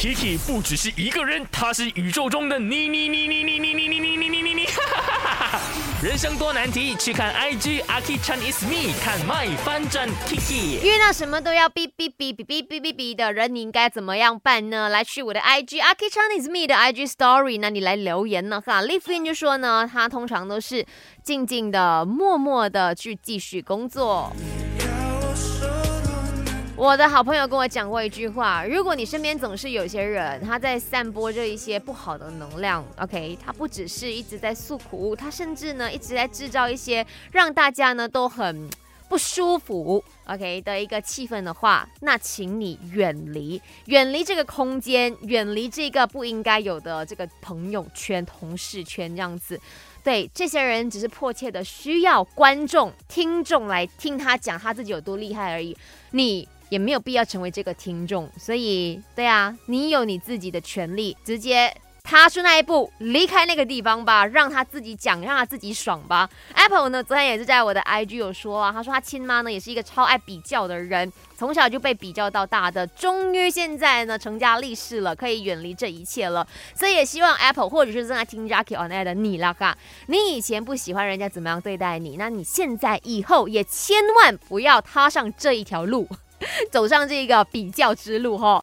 Kiki 不只是一个人，他是宇宙中的你你你你你你你你你你你你你，人生多难题，去看 IG Aki Chan is me，看 My 翻转 Kiki。遇到什么都要哔哔哔哔哔哔哔哔的人，你应该怎么样办呢？来去我的 IG Aki Chan is me 的 IG Story，那你来留言呢哈。l i f i n 就说呢，他通常都是静静的、默默的去继续工作。我的好朋友跟我讲过一句话：如果你身边总是有些人他在散播着一些不好的能量，OK，他不只是一直在诉苦，他甚至呢一直在制造一些让大家呢都很不舒服，OK 的一个气氛的话，那请你远离，远离这个空间，远离这个不应该有的这个朋友圈、同事圈这样子。对，这些人只是迫切的需要观众、听众来听他讲他自己有多厉害而已，你。也没有必要成为这个听众，所以对啊，你有你自己的权利，直接踏出那一步，离开那个地方吧，让他自己讲，让他自己爽吧。Apple 呢，昨天也是在我的 IG 有说啊，他说他亲妈呢也是一个超爱比较的人，从小就被比较到大的，终于现在呢成家立室了，可以远离这一切了。所以也希望 Apple 或者是正在听 Jackie on air 的你啦哈，你以前不喜欢人家怎么样对待你，那你现在以后也千万不要踏上这一条路。走上这个比较之路哈。